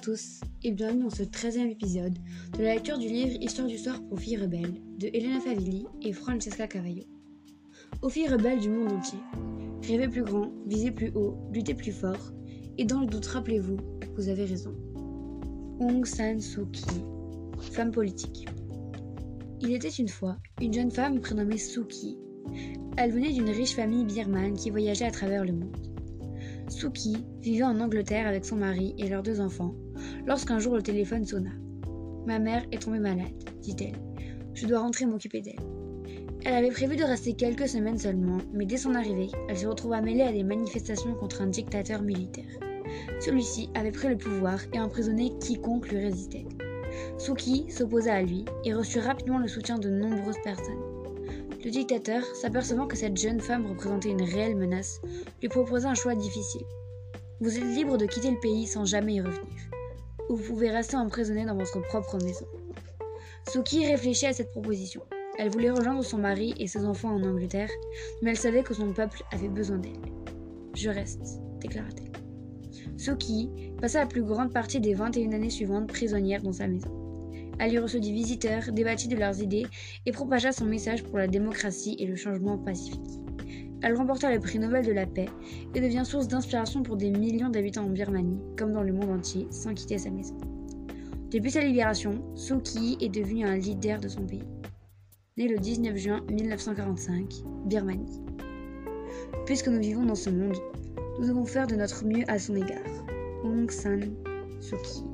tous et bienvenue dans ce 13e épisode de la lecture du livre Histoire du soir pour filles rebelles de Elena Favilli et Francesca Cavallo. Aux filles rebelles du monde entier, rêvez plus grand, visez plus haut, luttez plus fort et dans le doute rappelez-vous, vous avez raison. Aung San Suu Kyi, femme politique. Il était une fois une jeune femme prénommée Suu Kyi. Elle venait d'une riche famille birmane qui voyageait à travers le monde. Suki vivait en Angleterre avec son mari et leurs deux enfants lorsqu'un jour le téléphone sonna. Ma mère est tombée malade, dit-elle. Je dois rentrer m'occuper d'elle. Elle avait prévu de rester quelques semaines seulement, mais dès son arrivée, elle se retrouva mêlée à des manifestations contre un dictateur militaire. Celui-ci avait pris le pouvoir et emprisonné quiconque lui résistait. Suki s'opposa à lui et reçut rapidement le soutien de nombreuses personnes. Le dictateur, s'apercevant que cette jeune femme représentait une réelle menace, lui proposa un choix difficile. Vous êtes libre de quitter le pays sans jamais y revenir, ou vous pouvez rester emprisonné dans votre propre maison. Suki réfléchit à cette proposition. Elle voulait rejoindre son mari et ses enfants en Angleterre, mais elle savait que son peuple avait besoin d'elle. Je reste, déclara-t-elle. Suki passa la plus grande partie des 21 années suivantes prisonnière dans sa maison. Elle y reçut des visiteurs, débattit de leurs idées et propagea son message pour la démocratie et le changement pacifique. Elle remporta le prix Nobel de la paix et devient source d'inspiration pour des millions d'habitants en Birmanie, comme dans le monde entier, sans quitter sa maison. Depuis sa libération, Suu Kyi est devenue un leader de son pays. Né le 19 juin 1945, Birmanie. Puisque nous vivons dans ce monde, nous devons faire de notre mieux à son égard. Aung San Suu Kyi.